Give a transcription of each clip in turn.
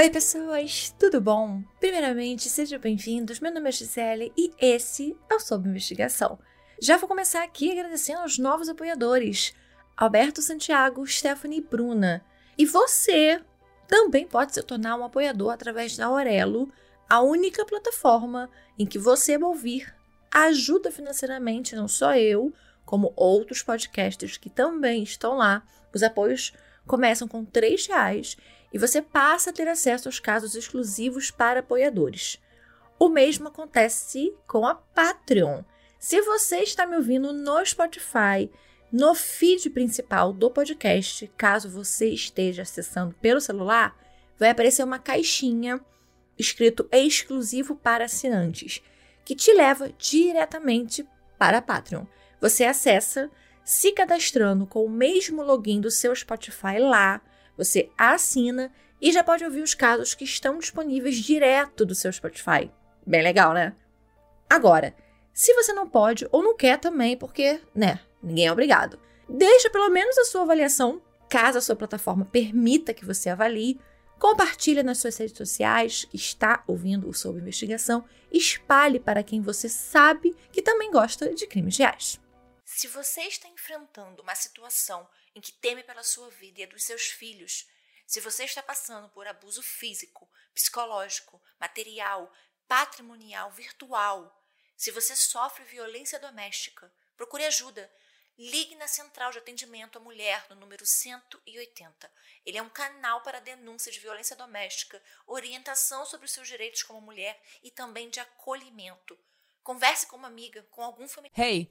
Oi, pessoas, tudo bom? Primeiramente, sejam bem-vindos. Meu nome é Gisele e esse é o Sob Investigação. Já vou começar aqui agradecendo aos novos apoiadores: Alberto Santiago, Stephanie e Bruna. E você também pode se tornar um apoiador através da Aurelo, a única plataforma em que você vai ouvir ajuda financeiramente não só eu, como outros podcasters que também estão lá. Os apoios começam com R$ reais e você passa a ter acesso aos casos exclusivos para apoiadores. O mesmo acontece com a Patreon. Se você está me ouvindo no Spotify, no feed principal do podcast, caso você esteja acessando pelo celular, vai aparecer uma caixinha escrito exclusivo para assinantes, que te leva diretamente para a Patreon. Você acessa se cadastrando com o mesmo login do seu Spotify lá, você assina e já pode ouvir os casos que estão disponíveis direto do seu Spotify. Bem legal, né? Agora, se você não pode ou não quer também, porque, né, ninguém é obrigado, deixa pelo menos a sua avaliação, caso a sua plataforma permita que você avalie. Compartilhe nas suas redes sociais está ouvindo o Sob Investigação. Espalhe para quem você sabe que também gosta de crimes reais. Se você está enfrentando uma situação em que teme pela sua vida e a dos seus filhos, se você está passando por abuso físico, psicológico, material, patrimonial, virtual, se você sofre violência doméstica, procure ajuda. Ligue na Central de Atendimento à Mulher no número 180. Ele é um canal para denúncia de violência doméstica, orientação sobre os seus direitos como mulher e também de acolhimento. Converse com uma amiga, com algum familiar. Hey!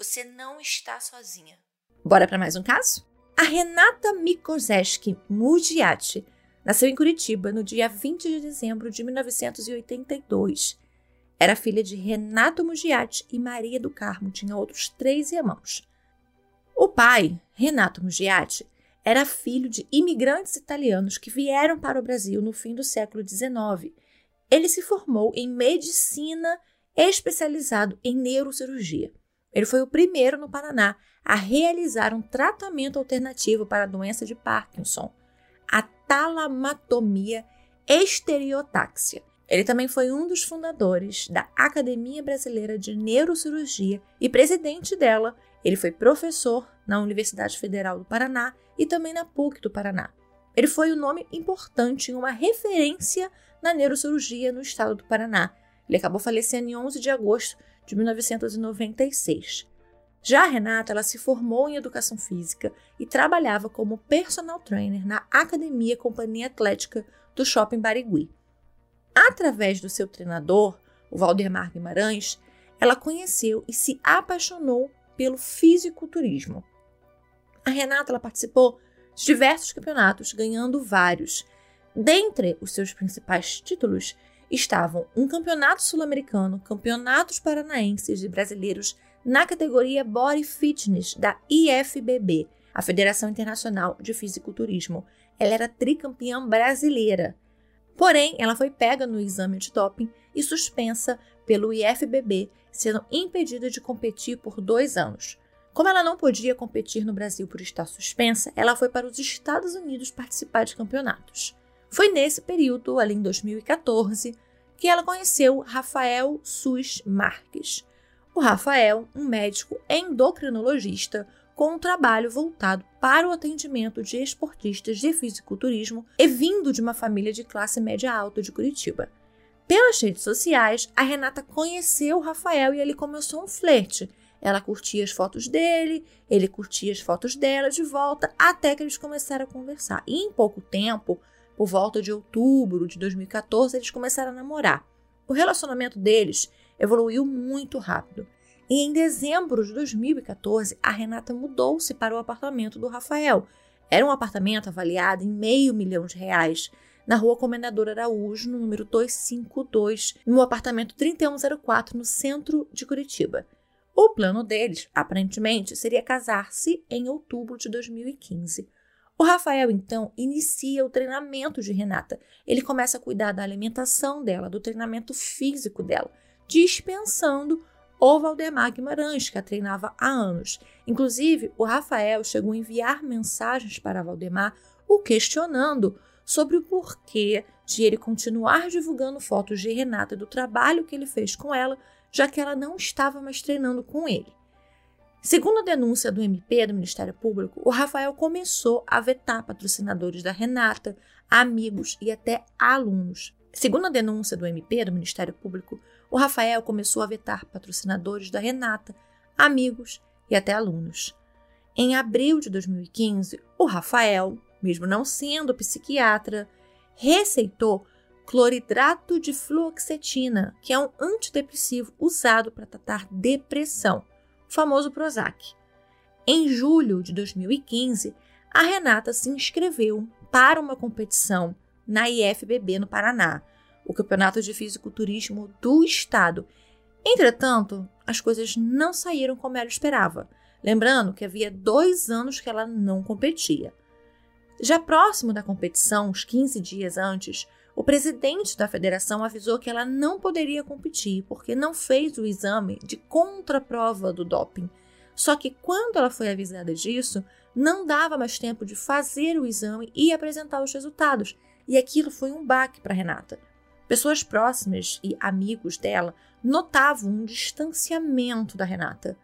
Você não está sozinha. Bora para mais um caso? A Renata Mikozeski Mugiati nasceu em Curitiba no dia 20 de dezembro de 1982. Era filha de Renato Mugiati e Maria do Carmo, tinha outros três irmãos. O pai, Renato Mugiati, era filho de imigrantes italianos que vieram para o Brasil no fim do século XIX. Ele se formou em medicina especializado em neurocirurgia. Ele foi o primeiro no Paraná a realizar um tratamento alternativo para a doença de Parkinson, a talamatomia estereotáxia. Ele também foi um dos fundadores da Academia Brasileira de Neurocirurgia e presidente dela. Ele foi professor na Universidade Federal do Paraná e também na PUC do Paraná. Ele foi um nome importante e uma referência na neurocirurgia no estado do Paraná. Ele acabou falecendo em 11 de agosto de 1996. Já a Renata, ela se formou em educação física e trabalhava como personal trainer na Academia Companhia Atlética do Shopping Barigui. Através do seu treinador, o Valdemar Guimarães, ela conheceu e se apaixonou pelo fisiculturismo. A Renata ela participou de diversos campeonatos, ganhando vários. Dentre os seus principais títulos estavam um campeonato sul-americano, campeonatos paranaenses e brasileiros na categoria Body Fitness da IFBB, a Federação Internacional de Fisiculturismo. Ela era tricampeã brasileira. Porém, ela foi pega no exame de doping e suspensa pelo IFBB, sendo impedida de competir por dois anos. Como ela não podia competir no Brasil por estar suspensa, ela foi para os Estados Unidos participar de campeonatos. Foi nesse período, ali em 2014, que ela conheceu Rafael Sus Marques. O Rafael, um médico endocrinologista com um trabalho voltado para o atendimento de esportistas de fisiculturismo e vindo de uma família de classe média alta de Curitiba. Pelas redes sociais, a Renata conheceu o Rafael e ele começou um flerte. Ela curtia as fotos dele, ele curtia as fotos dela de volta, até que eles começaram a conversar. E em pouco tempo, por volta de outubro de 2014, eles começaram a namorar. O relacionamento deles evoluiu muito rápido. E em dezembro de 2014, a Renata mudou-se para o apartamento do Rafael. Era um apartamento avaliado em meio milhão de reais na rua Comendador Araújo, no número 252, no apartamento 3104, no centro de Curitiba. O plano deles, aparentemente, seria casar-se em outubro de 2015. O Rafael, então, inicia o treinamento de Renata. Ele começa a cuidar da alimentação dela, do treinamento físico dela, dispensando o Valdemar Guimarães, que a treinava há anos. Inclusive, o Rafael chegou a enviar mensagens para Valdemar o questionando sobre o porquê de ele continuar divulgando fotos de Renata e do trabalho que ele fez com ela, já que ela não estava mais treinando com ele. Segundo a denúncia do MP do Ministério Público, o Rafael começou a vetar patrocinadores da Renata, amigos e até alunos. Segundo a denúncia do MP do Ministério Público, o Rafael começou a vetar patrocinadores da Renata, amigos e até alunos. Em abril de 2015, o Rafael, mesmo não sendo psiquiatra, receitou cloridrato de fluoxetina, que é um antidepressivo usado para tratar depressão famoso Prozac. Em julho de 2015, a Renata se inscreveu para uma competição na IFBB no Paraná, o Campeonato de Fisiculturismo do Estado. Entretanto, as coisas não saíram como ela esperava, lembrando que havia dois anos que ela não competia. Já próximo da competição, uns 15 dias antes, o presidente da federação avisou que ela não poderia competir porque não fez o exame de contraprova do doping. Só que quando ela foi avisada disso, não dava mais tempo de fazer o exame e apresentar os resultados. E aquilo foi um baque para Renata. Pessoas próximas e amigos dela notavam um distanciamento da Renata.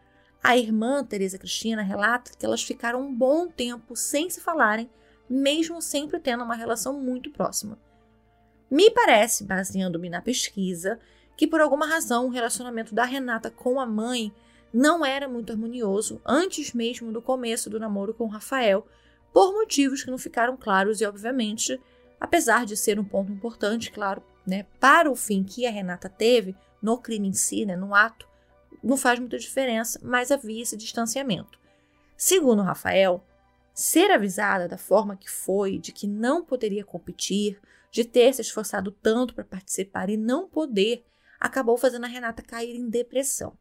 A irmã Teresa Cristina relata que elas ficaram um bom tempo sem se falarem, mesmo sempre tendo uma relação muito próxima. Me parece, baseando-me na pesquisa, que por alguma razão o relacionamento da Renata com a mãe não era muito harmonioso antes mesmo do começo do namoro com Rafael, por motivos que não ficaram claros e, obviamente, apesar de ser um ponto importante, claro, né, para o fim que a Renata teve no crime em si, né, no ato, não faz muita diferença, mas havia esse distanciamento. Segundo Rafael, ser avisada da forma que foi, de que não poderia competir, de ter se esforçado tanto para participar e não poder, acabou fazendo a Renata cair em depressão.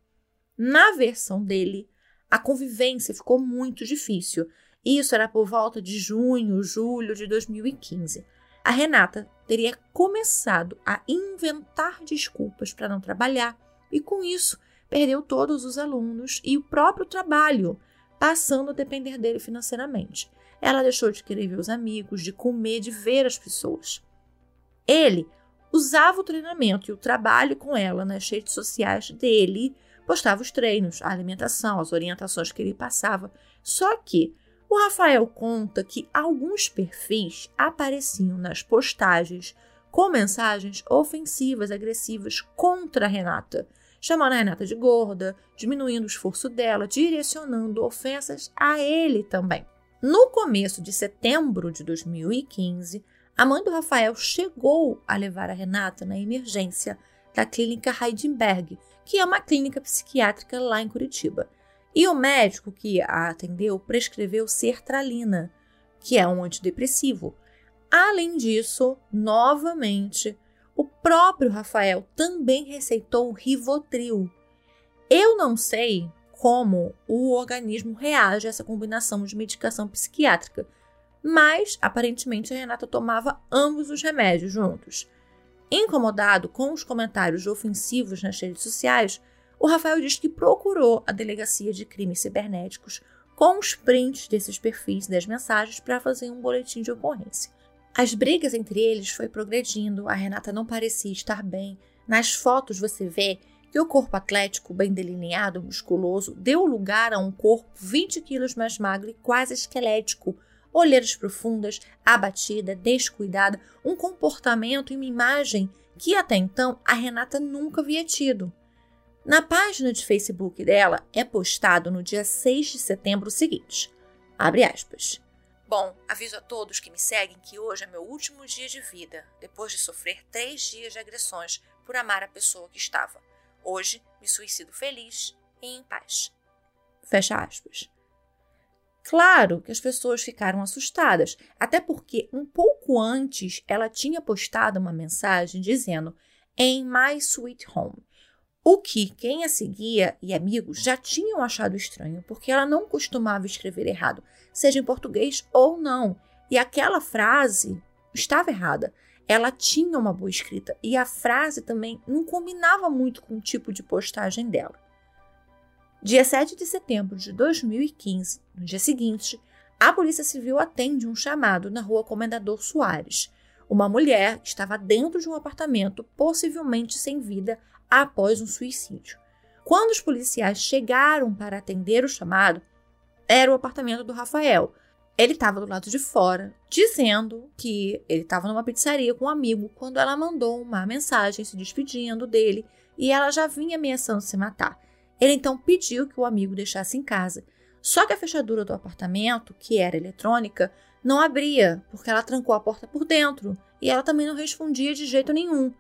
Na versão dele, a convivência ficou muito difícil. Isso era por volta de junho, julho de 2015. A Renata teria começado a inventar desculpas para não trabalhar e, com isso, perdeu todos os alunos e o próprio trabalho, passando a depender dele financeiramente. Ela deixou de querer ver os amigos, de comer, de ver as pessoas. Ele usava o treinamento e o trabalho com ela nas redes sociais dele, postava os treinos, a alimentação, as orientações que ele passava. Só que o Rafael conta que alguns perfis apareciam nas postagens com mensagens ofensivas, agressivas contra a Renata, chamando a Renata de gorda, diminuindo o esforço dela, direcionando ofensas a ele também. No começo de setembro de 2015, a mãe do Rafael chegou a levar a Renata na emergência da clínica Heidenberg, que é uma clínica psiquiátrica lá em Curitiba. E o médico que a atendeu prescreveu sertralina, que é um antidepressivo. Além disso, novamente, o próprio Rafael também receitou o Rivotril. Eu não sei como o organismo reage a essa combinação de medicação psiquiátrica, mas aparentemente a Renata tomava ambos os remédios juntos. Incomodado com os comentários ofensivos nas redes sociais, o Rafael diz que procurou a Delegacia de Crimes Cibernéticos com os prints desses perfis das mensagens para fazer um boletim de ocorrência. As brigas entre eles foi progredindo, a Renata não parecia estar bem. Nas fotos você vê que o corpo atlético, bem delineado, musculoso, deu lugar a um corpo 20 quilos mais magro e quase esquelético, olheiras profundas, abatida, descuidada, um comportamento e uma imagem que até então a Renata nunca havia tido. Na página de Facebook dela é postado no dia 6 de setembro o seguinte: abre aspas. Bom, aviso a todos que me seguem que hoje é meu último dia de vida, depois de sofrer três dias de agressões por amar a pessoa que estava. Hoje me suicido feliz e em paz. Fecha aspas. Claro que as pessoas ficaram assustadas, até porque um pouco antes ela tinha postado uma mensagem dizendo em My Sweet Home. O que quem a seguia e amigos já tinham achado estranho, porque ela não costumava escrever errado, seja em português ou não. E aquela frase estava errada. Ela tinha uma boa escrita e a frase também não combinava muito com o tipo de postagem dela. Dia 7 de setembro de 2015, no dia seguinte, a Polícia Civil atende um chamado na rua Comendador Soares. Uma mulher estava dentro de um apartamento, possivelmente sem vida, após um suicídio. Quando os policiais chegaram para atender o chamado, era o apartamento do Rafael. Ele estava do lado de fora, dizendo que ele estava numa pizzaria com um amigo quando ela mandou uma mensagem se despedindo dele e ela já vinha ameaçando se matar. Ele então pediu que o amigo deixasse em casa. Só que a fechadura do apartamento, que era eletrônica, não abria, porque ela trancou a porta por dentro e ela também não respondia de jeito nenhum.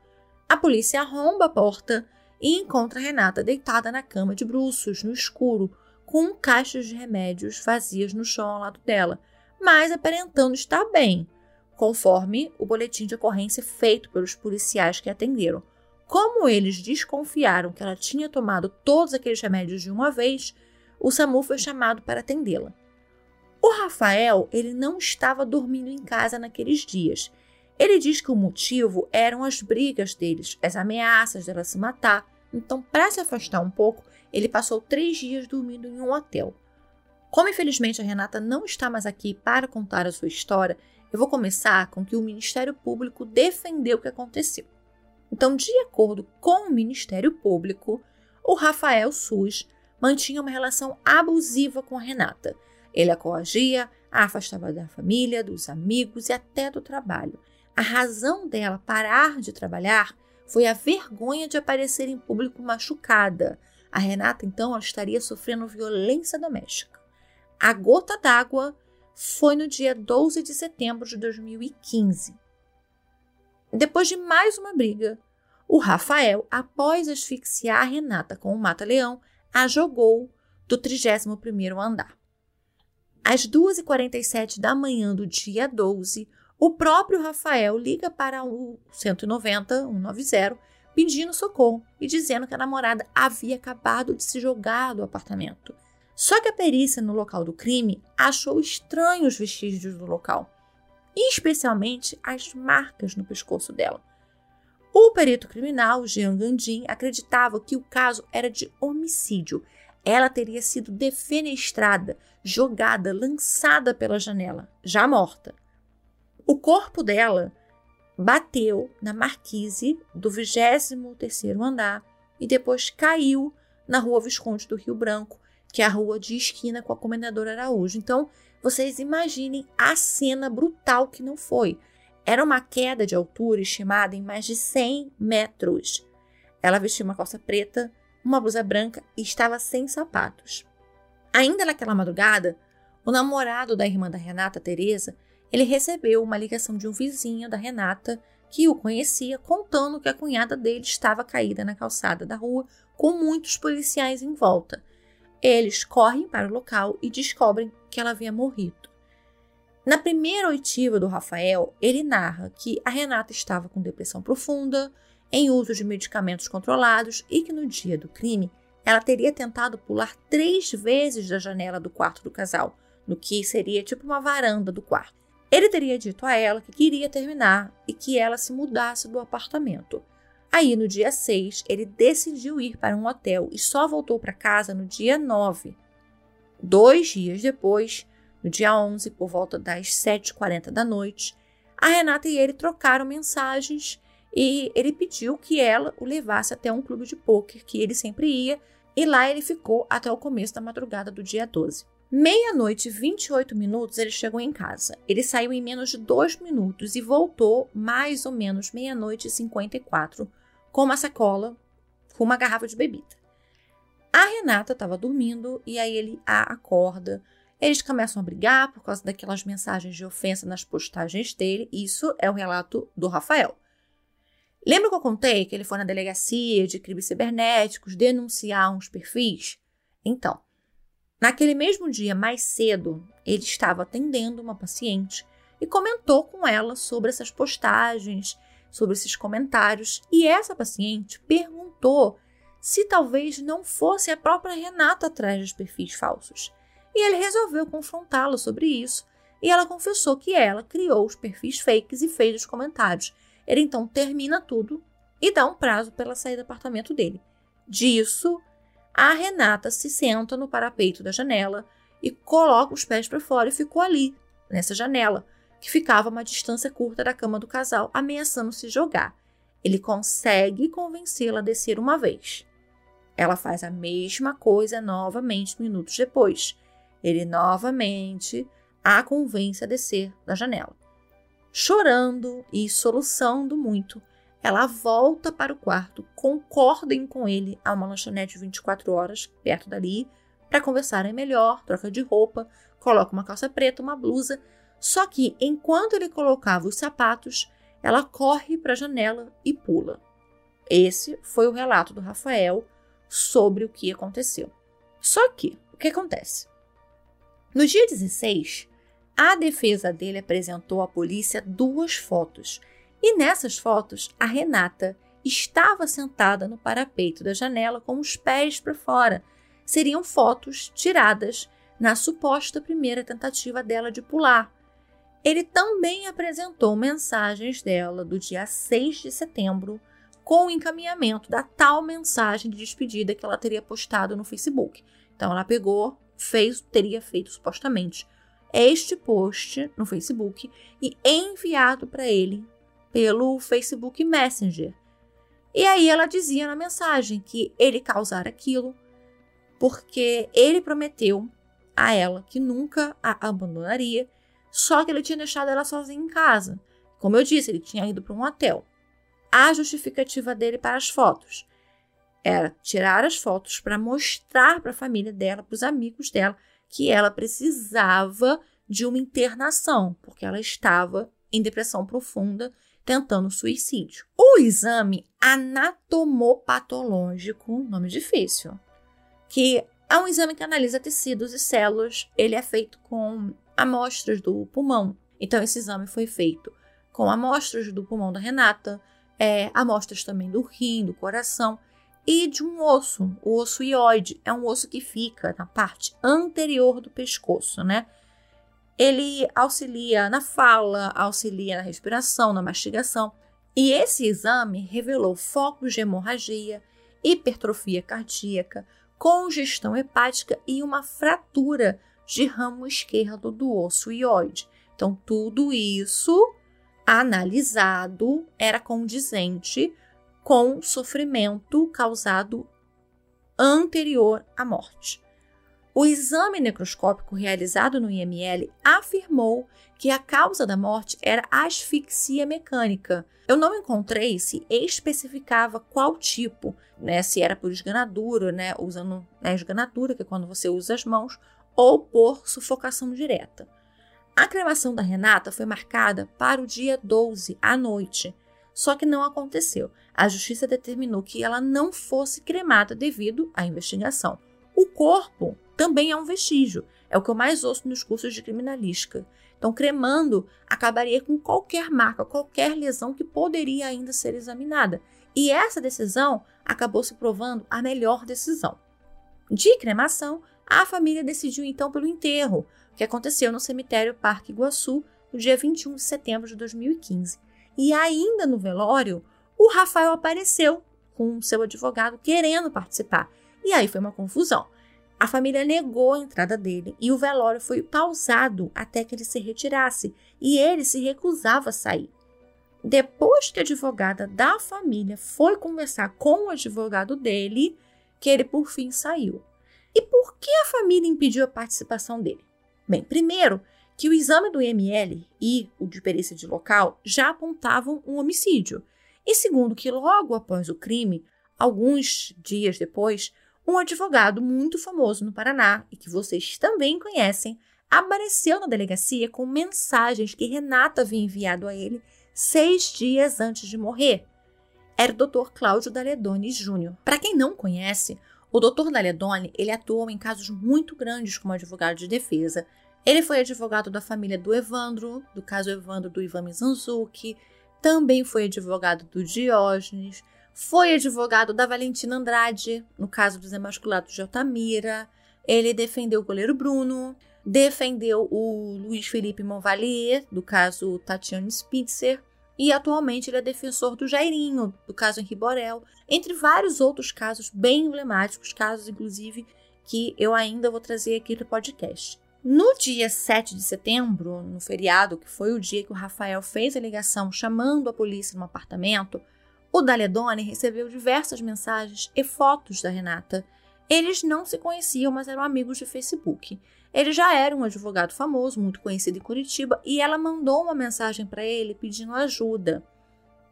A polícia arromba a porta e encontra Renata deitada na cama de bruços, no escuro, com caixas de remédios vazias no chão ao lado dela, mas aparentando estar bem, conforme o boletim de ocorrência feito pelos policiais que atenderam. Como eles desconfiaram que ela tinha tomado todos aqueles remédios de uma vez, o SAMU foi chamado para atendê-la. O Rafael, ele não estava dormindo em casa naqueles dias. Ele diz que o motivo eram as brigas deles, as ameaças dela se matar. Então, para se afastar um pouco, ele passou três dias dormindo em um hotel. Como infelizmente a Renata não está mais aqui para contar a sua história, eu vou começar com que o Ministério Público defendeu o que aconteceu. Então, de acordo com o Ministério Público, o Rafael SUS mantinha uma relação abusiva com a Renata. Ele a coagia, a afastava da família, dos amigos e até do trabalho. A razão dela parar de trabalhar foi a vergonha de aparecer em público machucada. A Renata, então, estaria sofrendo violência doméstica. A gota d'água foi no dia 12 de setembro de 2015. Depois de mais uma briga, o Rafael, após asfixiar a Renata com o mata-leão, a jogou do 31º andar. Às 2h47 da manhã do dia 12, o próprio Rafael liga para o 190, 190, pedindo socorro e dizendo que a namorada havia acabado de se jogar do apartamento. Só que a perícia no local do crime achou estranhos os vestígios do local especialmente as marcas no pescoço dela. O perito criminal, Jean Gandin, acreditava que o caso era de homicídio. Ela teria sido defenestrada, jogada, lançada pela janela, já morta. O corpo dela bateu na marquise do 23º andar e depois caiu na rua Visconde do Rio Branco, que é a rua de esquina com a Comendadora Araújo. Então, vocês imaginem a cena brutal que não foi. Era uma queda de altura estimada em mais de 100 metros. Ela vestia uma calça preta, uma blusa branca e estava sem sapatos. Ainda naquela madrugada, o namorado da irmã da Renata, Teresa, ele recebeu uma ligação de um vizinho da Renata que o conhecia, contando que a cunhada dele estava caída na calçada da rua com muitos policiais em volta. Eles correm para o local e descobrem que ela havia morrido. Na primeira oitiva do Rafael, ele narra que a Renata estava com depressão profunda, em uso de medicamentos controlados e que no dia do crime ela teria tentado pular três vezes da janela do quarto do casal, no que seria tipo uma varanda do quarto. Ele teria dito a ela que queria terminar e que ela se mudasse do apartamento. Aí, no dia 6, ele decidiu ir para um hotel e só voltou para casa no dia 9. Dois dias depois, no dia 11, por volta das 7h40 da noite, a Renata e ele trocaram mensagens e ele pediu que ela o levasse até um clube de pôquer que ele sempre ia, e lá ele ficou até o começo da madrugada do dia 12. Meia-noite e 28 minutos ele chegou em casa. Ele saiu em menos de dois minutos e voltou mais ou menos meia-noite e 54 com uma sacola com uma garrafa de bebida. A Renata estava dormindo e aí ele a acorda. Eles começam a brigar por causa daquelas mensagens de ofensa nas postagens dele. Isso é o relato do Rafael. Lembra que eu contei que ele foi na delegacia de crimes cibernéticos denunciar uns perfis? Então, Naquele mesmo dia, mais cedo, ele estava atendendo uma paciente e comentou com ela sobre essas postagens, sobre esses comentários. E essa paciente perguntou se talvez não fosse a própria Renata atrás dos perfis falsos. E ele resolveu confrontá-la sobre isso. E ela confessou que ela criou os perfis fakes e fez os comentários. Ele então termina tudo e dá um prazo para ela sair do apartamento dele. Disso, a Renata se senta no parapeito da janela e coloca os pés para fora e ficou ali, nessa janela, que ficava a uma distância curta da cama do casal, ameaçando se jogar. Ele consegue convencê-la a descer uma vez. Ela faz a mesma coisa novamente minutos depois. Ele novamente a convence a descer da janela. Chorando e soluçando muito, ela volta para o quarto, concordem com ele a uma lanchonete 24 horas perto dali para conversarem melhor, troca de roupa, coloca uma calça preta, uma blusa. Só que enquanto ele colocava os sapatos, ela corre para a janela e pula. Esse foi o relato do Rafael sobre o que aconteceu. Só que, o que acontece? No dia 16, a defesa dele apresentou à polícia duas fotos e nessas fotos, a Renata estava sentada no parapeito da janela com os pés para fora. Seriam fotos tiradas na suposta primeira tentativa dela de pular. Ele também apresentou mensagens dela do dia 6 de setembro com o encaminhamento da tal mensagem de despedida que ela teria postado no Facebook. Então ela pegou, fez, teria feito supostamente este post no Facebook e enviado para ele pelo Facebook Messenger. E aí ela dizia na mensagem que ele causara aquilo porque ele prometeu a ela que nunca a abandonaria, só que ele tinha deixado ela sozinha em casa. Como eu disse, ele tinha ido para um hotel. A justificativa dele para as fotos era tirar as fotos para mostrar para a família dela, para os amigos dela, que ela precisava de uma internação, porque ela estava em depressão profunda tentando suicídio. O exame anatomopatológico, nome difícil, que é um exame que analisa tecidos e células, ele é feito com amostras do pulmão. Então, esse exame foi feito com amostras do pulmão da Renata, é, amostras também do rim, do coração e de um osso, o osso ióide. É um osso que fica na parte anterior do pescoço, né? Ele auxilia na fala, auxilia na respiração, na mastigação. E esse exame revelou focos de hemorragia, hipertrofia cardíaca, congestão hepática e uma fratura de ramo esquerdo do osso ióide. Então, tudo isso analisado era condizente com sofrimento causado anterior à morte. O exame necroscópico realizado no IML afirmou que a causa da morte era asfixia mecânica. Eu não encontrei se especificava qual tipo, né, se era por esganadura, né, usando né, esganadura, que é quando você usa as mãos, ou por sufocação direta. A cremação da Renata foi marcada para o dia 12 à noite, só que não aconteceu. A justiça determinou que ela não fosse cremada devido à investigação. O corpo também é um vestígio. É o que eu mais ouço nos cursos de criminalística. Então, cremando acabaria com qualquer marca, qualquer lesão que poderia ainda ser examinada. E essa decisão acabou se provando a melhor decisão. De cremação, a família decidiu então pelo enterro, que aconteceu no cemitério Parque Iguaçu no dia 21 de setembro de 2015. E ainda no velório, o Rafael apareceu com seu advogado querendo participar. E aí foi uma confusão. A família negou a entrada dele e o velório foi pausado até que ele se retirasse e ele se recusava a sair. Depois que a advogada da família foi conversar com o advogado dele, que ele por fim saiu. E por que a família impediu a participação dele? Bem, primeiro, que o exame do IML e o de perícia de local já apontavam um homicídio. E segundo, que logo após o crime, alguns dias depois, um advogado muito famoso no Paraná e que vocês também conhecem, apareceu na delegacia com mensagens que Renata havia enviado a ele seis dias antes de morrer. Era o Dr. Cláudio Daledoni Júnior. Para quem não conhece, O Dr. Daledoni, ele atuou em casos muito grandes como advogado de defesa. Ele foi advogado da família do Evandro, do caso Evandro do Ivan Mizanzuki, também foi advogado do Diógenes, foi advogado da Valentina Andrade, no caso dos emasculados de Altamira. Ele defendeu o goleiro Bruno, defendeu o Luiz Felipe Monvalier, do caso Tatiane Spitzer, e atualmente ele é defensor do Jairinho, do caso Henri Borel, entre vários outros casos bem emblemáticos, casos inclusive que eu ainda vou trazer aqui para o podcast. No dia 7 de setembro, no feriado, que foi o dia que o Rafael fez a ligação chamando a polícia no apartamento, o Daledoni recebeu diversas mensagens e fotos da Renata. Eles não se conheciam, mas eram amigos de Facebook. Ele já era um advogado famoso, muito conhecido em Curitiba, e ela mandou uma mensagem para ele pedindo ajuda.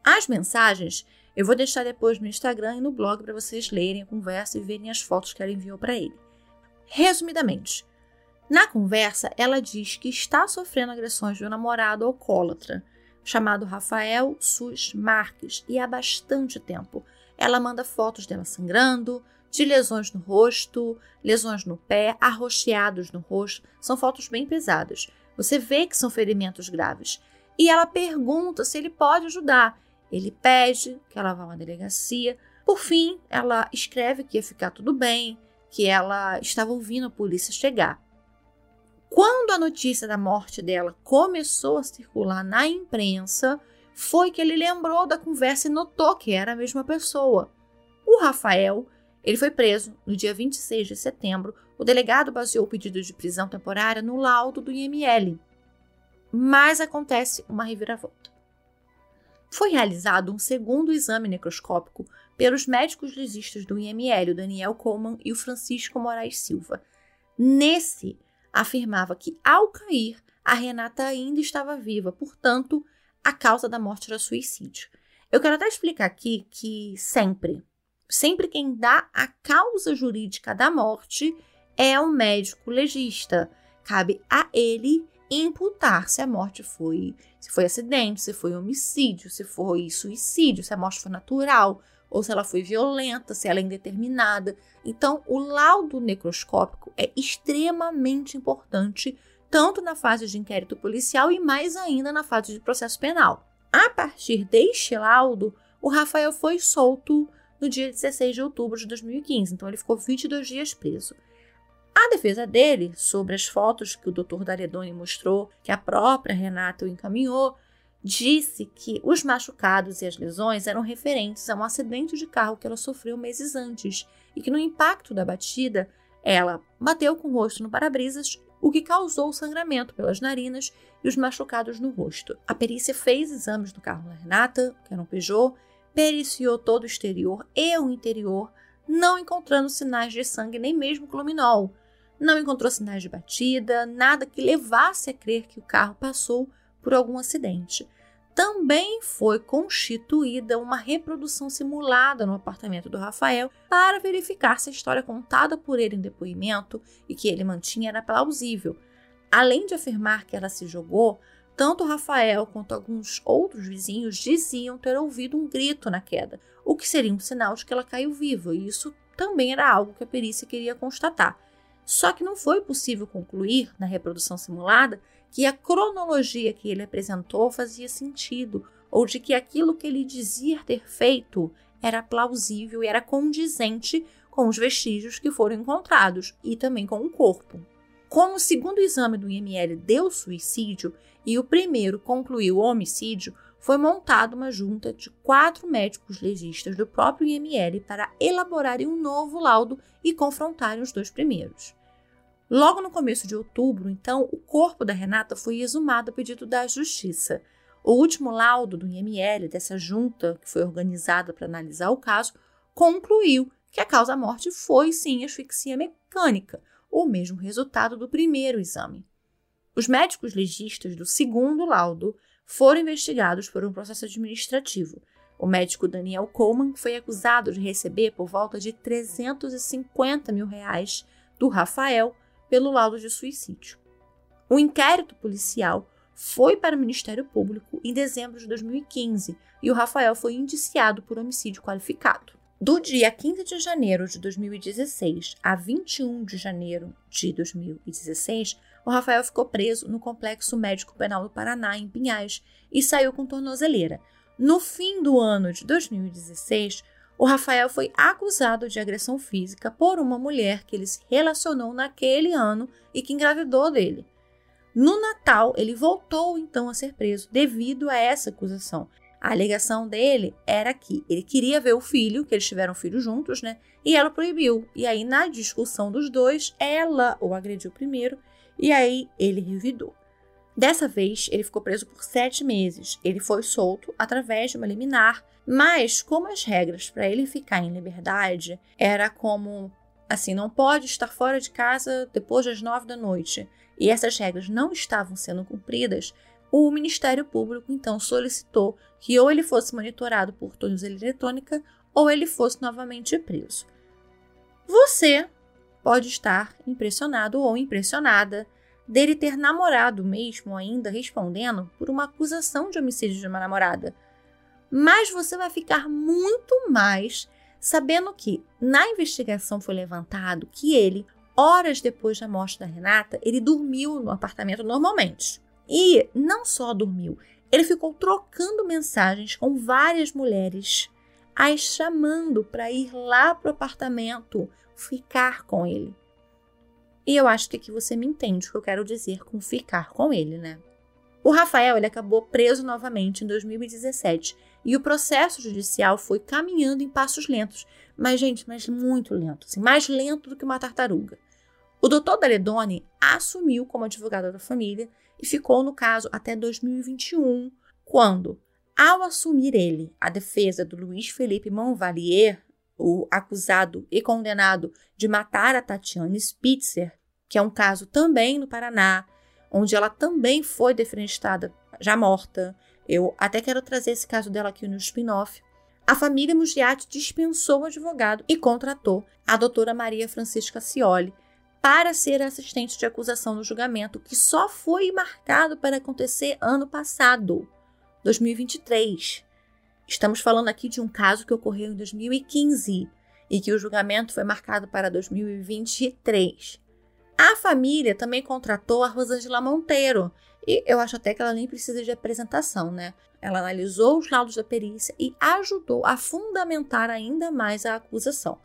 As mensagens eu vou deixar depois no Instagram e no blog para vocês lerem a conversa e verem as fotos que ela enviou para ele. Resumidamente, na conversa, ela diz que está sofrendo agressões de um namorado alcoólatra, chamado Rafael Sus Marques, e há bastante tempo. Ela manda fotos dela sangrando, de lesões no rosto, lesões no pé, arroxeados no rosto. São fotos bem pesadas. Você vê que são ferimentos graves. E ela pergunta se ele pode ajudar. Ele pede que ela vá a uma delegacia. Por fim, ela escreve que ia ficar tudo bem, que ela estava ouvindo a polícia chegar. Quando a notícia da morte dela começou a circular na imprensa, foi que ele lembrou da conversa e notou que era a mesma pessoa. O Rafael ele foi preso no dia 26 de setembro. O delegado baseou o pedido de prisão temporária no laudo do IML. Mas acontece uma reviravolta. Foi realizado um segundo exame necroscópico pelos médicos legistas do IML, o Daniel Coleman e o Francisco Moraes Silva. Nesse, afirmava que ao cair, a Renata ainda estava viva, portanto, a causa da morte era suicídio. Eu quero até explicar aqui que sempre, sempre quem dá a causa jurídica da morte é o médico legista. Cabe a ele imputar se a morte foi, se foi acidente, se foi homicídio, se foi suicídio, se a morte foi natural ou se ela foi violenta, se ela é indeterminada. Então, o laudo necroscópico é extremamente importante tanto na fase de inquérito policial e mais ainda na fase de processo penal. A partir deste laudo, o Rafael foi solto no dia 16 de outubro de 2015, então ele ficou 22 dias preso. A defesa dele, sobre as fotos que o Dr. Daredoni mostrou, que a própria Renata o encaminhou, disse que os machucados e as lesões eram referentes a um acidente de carro que ela sofreu meses antes e que no impacto da batida ela bateu com o rosto no para-brisas, o que causou o sangramento pelas narinas e os machucados no rosto. A perícia fez exames no carro da Renata, que era um Peugeot, periciou todo o exterior e o interior, não encontrando sinais de sangue nem mesmo clominol. Não encontrou sinais de batida, nada que levasse a crer que o carro passou por algum acidente. Também foi constituída uma reprodução simulada no apartamento do Rafael para verificar se a história contada por ele em depoimento e que ele mantinha era plausível. Além de afirmar que ela se jogou, tanto Rafael quanto alguns outros vizinhos diziam ter ouvido um grito na queda, o que seria um sinal de que ela caiu viva, e isso também era algo que a perícia queria constatar. Só que não foi possível concluir, na reprodução simulada, que a cronologia que ele apresentou fazia sentido, ou de que aquilo que ele dizia ter feito era plausível e era condizente com os vestígios que foram encontrados e também com o corpo. Como o segundo exame do IML deu suicídio e o primeiro concluiu homicídio, foi montada uma junta de quatro médicos legistas do próprio IML para elaborarem um novo laudo e confrontarem os dois primeiros. Logo no começo de outubro, então, o corpo da Renata foi exumado a pedido da Justiça. O último laudo do IML, dessa junta que foi organizada para analisar o caso, concluiu que a causa da morte foi sim asfixia mecânica, o mesmo resultado do primeiro exame. Os médicos legistas do segundo laudo foram investigados por um processo administrativo. O médico Daniel Coleman foi acusado de receber por volta de 350 mil reais do Rafael pelo laudo de suicídio. O inquérito policial foi para o Ministério Público em dezembro de 2015 e o Rafael foi indiciado por homicídio qualificado. Do dia 15 de janeiro de 2016 a 21 de janeiro de 2016, o Rafael ficou preso no Complexo Médico Penal do Paraná, em Pinhais, e saiu com tornozeleira. No fim do ano de 2016, o Rafael foi acusado de agressão física por uma mulher que ele se relacionou naquele ano e que engravidou dele. No Natal, ele voltou então a ser preso devido a essa acusação. A alegação dele era que ele queria ver o filho, que eles tiveram filho juntos, né? E ela proibiu. E aí, na discussão dos dois, ela o agrediu primeiro e aí ele revidou. Dessa vez, ele ficou preso por sete meses. Ele foi solto através de uma liminar, mas como as regras para ele ficar em liberdade era como assim, não pode estar fora de casa depois das nove da noite, e essas regras não estavam sendo cumpridas, o Ministério Público então solicitou que ou ele fosse monitorado por tornozeleira eletrônica ou ele fosse novamente preso. Você pode estar impressionado ou impressionada dele ter namorado mesmo ainda respondendo por uma acusação de homicídio de uma namorada. Mas você vai ficar muito mais sabendo que na investigação foi levantado que ele, horas depois da morte da Renata, ele dormiu no apartamento normalmente. E não só dormiu, ele ficou trocando mensagens com várias mulheres, as chamando para ir lá pro apartamento ficar com ele. E eu acho que aqui você me entende o que eu quero dizer com ficar com ele, né? O Rafael ele acabou preso novamente em 2017 e o processo judicial foi caminhando em passos lentos, mas gente, mas muito lento, assim, mais lento do que uma tartaruga. O doutor Daledoni assumiu como advogado da família e ficou no caso até 2021, quando, ao assumir ele a defesa do Luiz Felipe Monvalier, o acusado e condenado de matar a Tatiane Spitzer, que é um caso também no Paraná, onde ela também foi defenestrada, já morta. Eu até quero trazer esse caso dela aqui no spin-off. A família Mugiati dispensou o advogado e contratou a doutora Maria Francisca Cioli para ser assistente de acusação no julgamento, que só foi marcado para acontecer ano passado, 2023. Estamos falando aqui de um caso que ocorreu em 2015 e que o julgamento foi marcado para 2023. A família também contratou a Rosângela Monteiro, e eu acho até que ela nem precisa de apresentação, né? Ela analisou os laudos da perícia e ajudou a fundamentar ainda mais a acusação.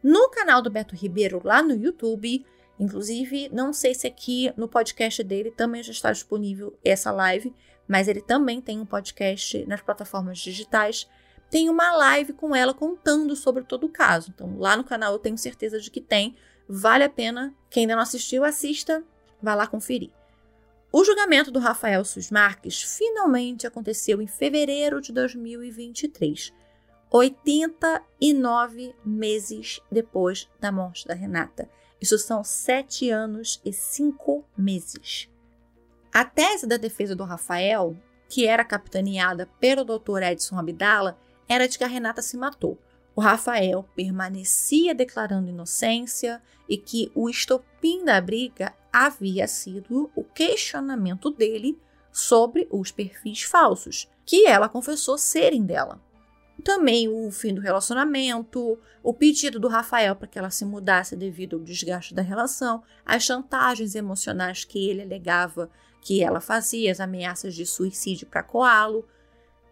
No canal do Beto Ribeiro, lá no YouTube, inclusive, não sei se aqui no podcast dele também já está disponível essa live, mas ele também tem um podcast nas plataformas digitais. Tem uma live com ela contando sobre todo o caso. Então, lá no canal eu tenho certeza de que tem. Vale a pena. Quem ainda não assistiu, assista. Vá lá conferir. O julgamento do Rafael Sus Marques finalmente aconteceu em fevereiro de 2023, 89 meses depois da morte da Renata. Isso são sete anos e cinco meses. A tese da defesa do Rafael, que era capitaneada pelo Dr. Edson Abdala, era de que a Renata se matou. O Rafael permanecia declarando inocência e que o estopim da briga havia sido o questionamento dele sobre os perfis falsos, que ela confessou serem dela. Também o fim do relacionamento, o pedido do Rafael para que ela se mudasse devido ao desgaste da relação, as chantagens emocionais que ele alegava que ela fazia, as ameaças de suicídio para coá-lo.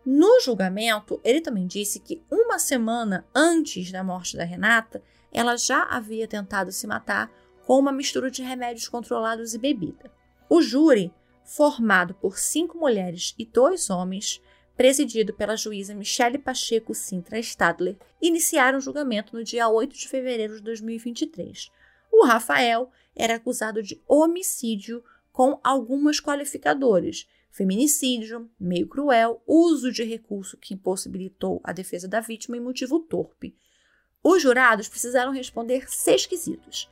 No julgamento, ele também disse que uma semana antes da morte da Renata, ela já havia tentado se matar com uma mistura de remédios controlados e bebida. O júri, formado por cinco mulheres e dois homens, presidido pela juíza Michele Pacheco Sintra Stadler, iniciaram o julgamento no dia 8 de fevereiro de 2023. O Rafael era acusado de homicídio com algumas qualificadores: feminicídio, meio cruel, uso de recurso que impossibilitou a defesa da vítima e motivo torpe. Os jurados precisaram responder seis quesitos.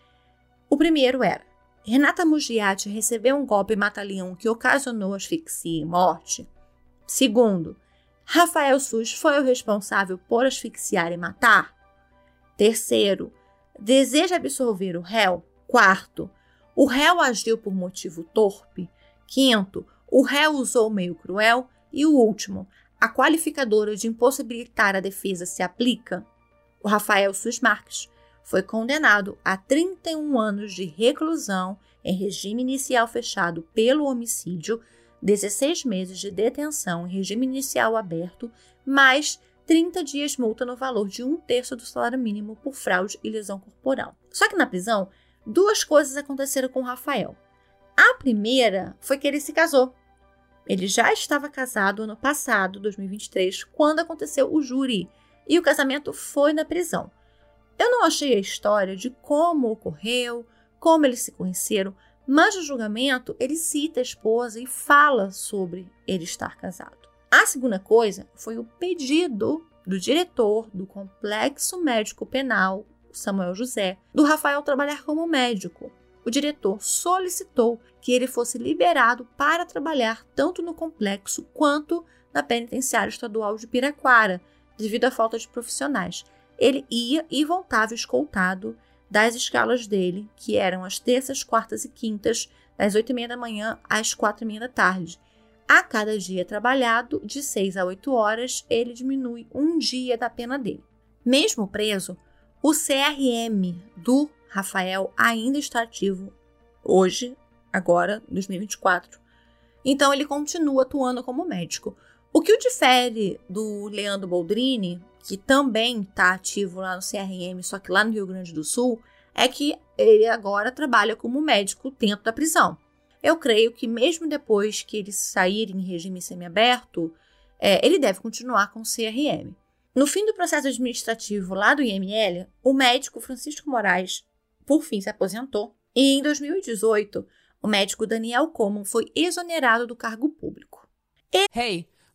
O primeiro era: Renata Mugiati recebeu um golpe mata-leão que ocasionou asfixia e morte? Segundo, Rafael Sus foi o responsável por asfixiar e matar? Terceiro, deseja absolver o réu? Quarto, o réu agiu por motivo torpe. Quinto, o réu usou meio cruel. E o último, a qualificadora de impossibilitar a defesa se aplica? O Rafael Sus Marques foi condenado a 31 anos de reclusão em regime inicial fechado pelo homicídio, 16 meses de detenção em regime inicial aberto, mais 30 dias multa no valor de um terço do salário mínimo por fraude e lesão corporal. Só que na prisão, duas coisas aconteceram com Rafael. A primeira foi que ele se casou. Ele já estava casado ano passado, 2023, quando aconteceu o júri, e o casamento foi na prisão. Eu não achei a história de como ocorreu, como eles se conheceram, mas no julgamento ele cita a esposa e fala sobre ele estar casado. A segunda coisa foi o pedido do diretor do Complexo Médico Penal, Samuel José, do Rafael trabalhar como médico. O diretor solicitou que ele fosse liberado para trabalhar tanto no complexo quanto na penitenciária estadual de Piraquara, devido à falta de profissionais ele ia e voltava escoltado das escalas dele, que eram as terças, quartas e quintas, das oito e meia da manhã às quatro e meia da tarde. A cada dia trabalhado, de seis a oito horas, ele diminui um dia da pena dele. Mesmo preso, o CRM do Rafael ainda está ativo hoje, agora, 2024. Então ele continua atuando como médico. O que o difere do Leandro Boldrini, que também está ativo lá no CRM, só que lá no Rio Grande do Sul, é que ele agora trabalha como médico dentro da prisão. Eu creio que mesmo depois que ele sair em regime semiaberto, é, ele deve continuar com o CRM. No fim do processo administrativo lá do IML, o médico Francisco Moraes, por fim, se aposentou e em 2018, o médico Daniel Como foi exonerado do cargo público. E... Hey,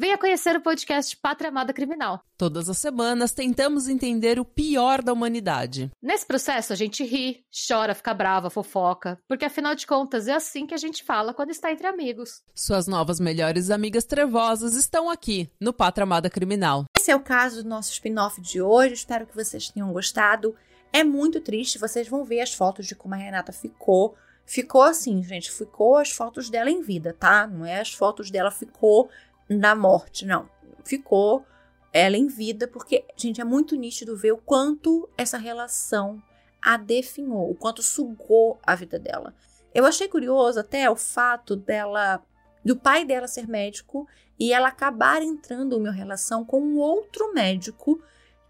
Venha conhecer o podcast Pátria Amada Criminal. Todas as semanas tentamos entender o pior da humanidade. Nesse processo a gente ri, chora, fica brava, fofoca, porque afinal de contas é assim que a gente fala quando está entre amigos. Suas novas melhores amigas trevosas estão aqui no Pátria Amada Criminal. Esse é o caso do nosso spin-off de hoje, espero que vocês tenham gostado. É muito triste, vocês vão ver as fotos de como a Renata ficou. Ficou assim, gente, ficou as fotos dela em vida, tá? Não é as fotos dela ficou na morte, não. Ficou ela em vida, porque, gente, é muito nítido ver o quanto essa relação a definhou, o quanto sugou a vida dela. Eu achei curioso até o fato dela, do pai dela ser médico e ela acabar entrando em uma relação com um outro médico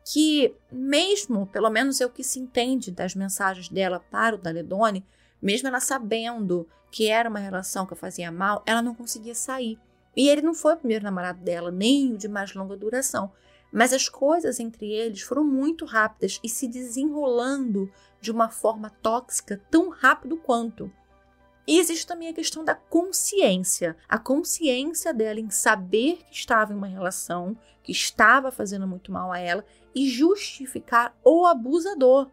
que, mesmo, pelo menos é o que se entende das mensagens dela para o Daledone, mesmo ela sabendo que era uma relação que fazia mal, ela não conseguia sair. E ele não foi o primeiro namorado dela, nem o de mais longa duração. Mas as coisas entre eles foram muito rápidas e se desenrolando de uma forma tóxica tão rápido quanto. E existe também a questão da consciência. A consciência dela em saber que estava em uma relação, que estava fazendo muito mal a ela e justificar o abusador.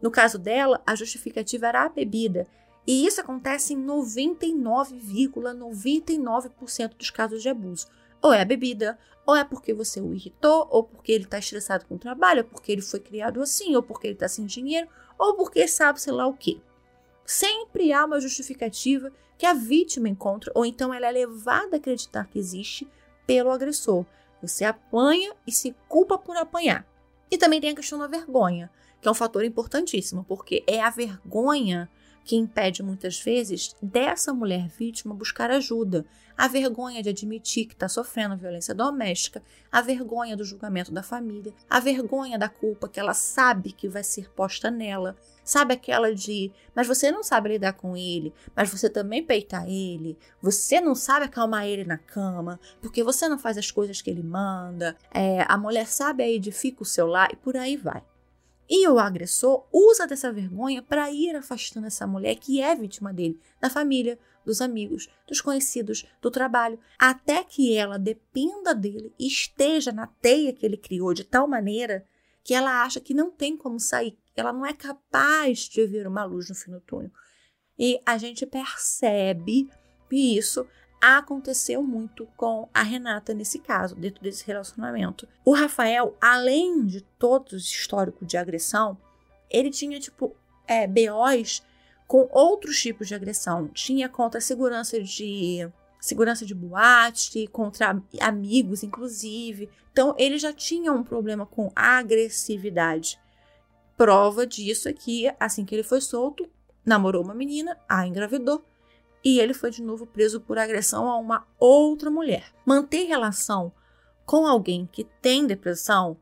No caso dela, a justificativa era a bebida. E isso acontece em 99,99% ,99 dos casos de abuso. Ou é a bebida, ou é porque você o irritou, ou porque ele está estressado com o trabalho, ou porque ele foi criado assim, ou porque ele está sem dinheiro, ou porque sabe sei lá o quê. Sempre há uma justificativa que a vítima encontra, ou então ela é levada a acreditar que existe pelo agressor. Você apanha e se culpa por apanhar. E também tem a questão da vergonha, que é um fator importantíssimo, porque é a vergonha que impede muitas vezes dessa mulher vítima buscar ajuda. A vergonha de admitir que está sofrendo violência doméstica, a vergonha do julgamento da família, a vergonha da culpa que ela sabe que vai ser posta nela. Sabe aquela de, mas você não sabe lidar com ele, mas você também peita ele, você não sabe acalmar ele na cama, porque você não faz as coisas que ele manda, é, a mulher sabe aí edifica o seu lar e por aí vai. E o agressor usa dessa vergonha para ir afastando essa mulher que é vítima dele, da família, dos amigos, dos conhecidos, do trabalho, até que ela dependa dele e esteja na teia que ele criou de tal maneira que ela acha que não tem como sair, ela não é capaz de ver uma luz no fim do túnel. E a gente percebe isso aconteceu muito com a Renata nesse caso, dentro desse relacionamento. O Rafael, além de todo o histórico de agressão, ele tinha, tipo, é, BOs com outros tipos de agressão. Tinha contra segurança de segurança de boate, contra amigos, inclusive. Então, ele já tinha um problema com agressividade. Prova disso é que, assim que ele foi solto, namorou uma menina, a engravidou, e ele foi de novo preso por agressão a uma outra mulher. Manter relação com alguém que tem depressão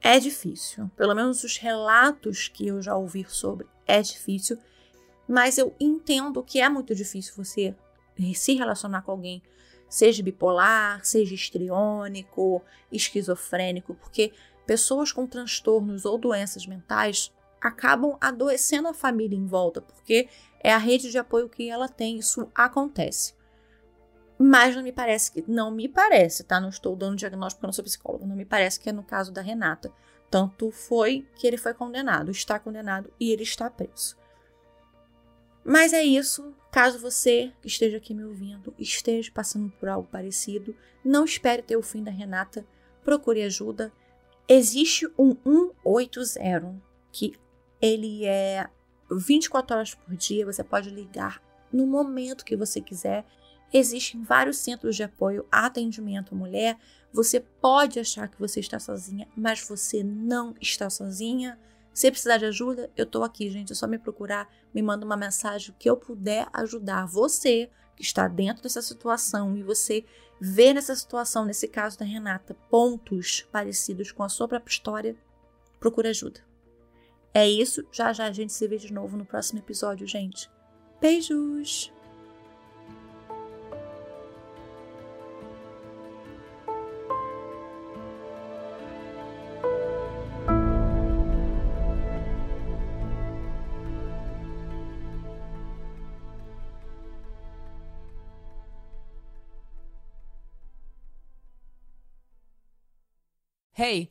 é difícil. Pelo menos os relatos que eu já ouvi sobre é difícil. Mas eu entendo que é muito difícil você se relacionar com alguém, seja bipolar, seja histriônico, esquizofrênico, porque pessoas com transtornos ou doenças mentais acabam adoecendo a família em volta, porque é a rede de apoio que ela tem, isso acontece. Mas não me parece que. Não me parece, tá? Não estou dando diagnóstico porque eu não sou psicóloga. Não me parece que é no caso da Renata. Tanto foi que ele foi condenado, está condenado e ele está preso. Mas é isso. Caso você que esteja aqui me ouvindo esteja passando por algo parecido, não espere ter o fim da Renata, procure ajuda. Existe um 180 que ele é 24 horas por dia, você pode ligar no momento que você quiser. Existem vários centros de apoio atendimento à mulher. Você pode achar que você está sozinha, mas você não está sozinha. Se precisar de ajuda, eu tô aqui, gente. É só me procurar, me manda uma mensagem que eu puder ajudar você que está dentro dessa situação e você vê nessa situação, nesse caso da Renata, pontos parecidos com a sua própria história, procure ajuda. É isso, já já a gente se vê de novo no próximo episódio, gente. Beijos! Hey,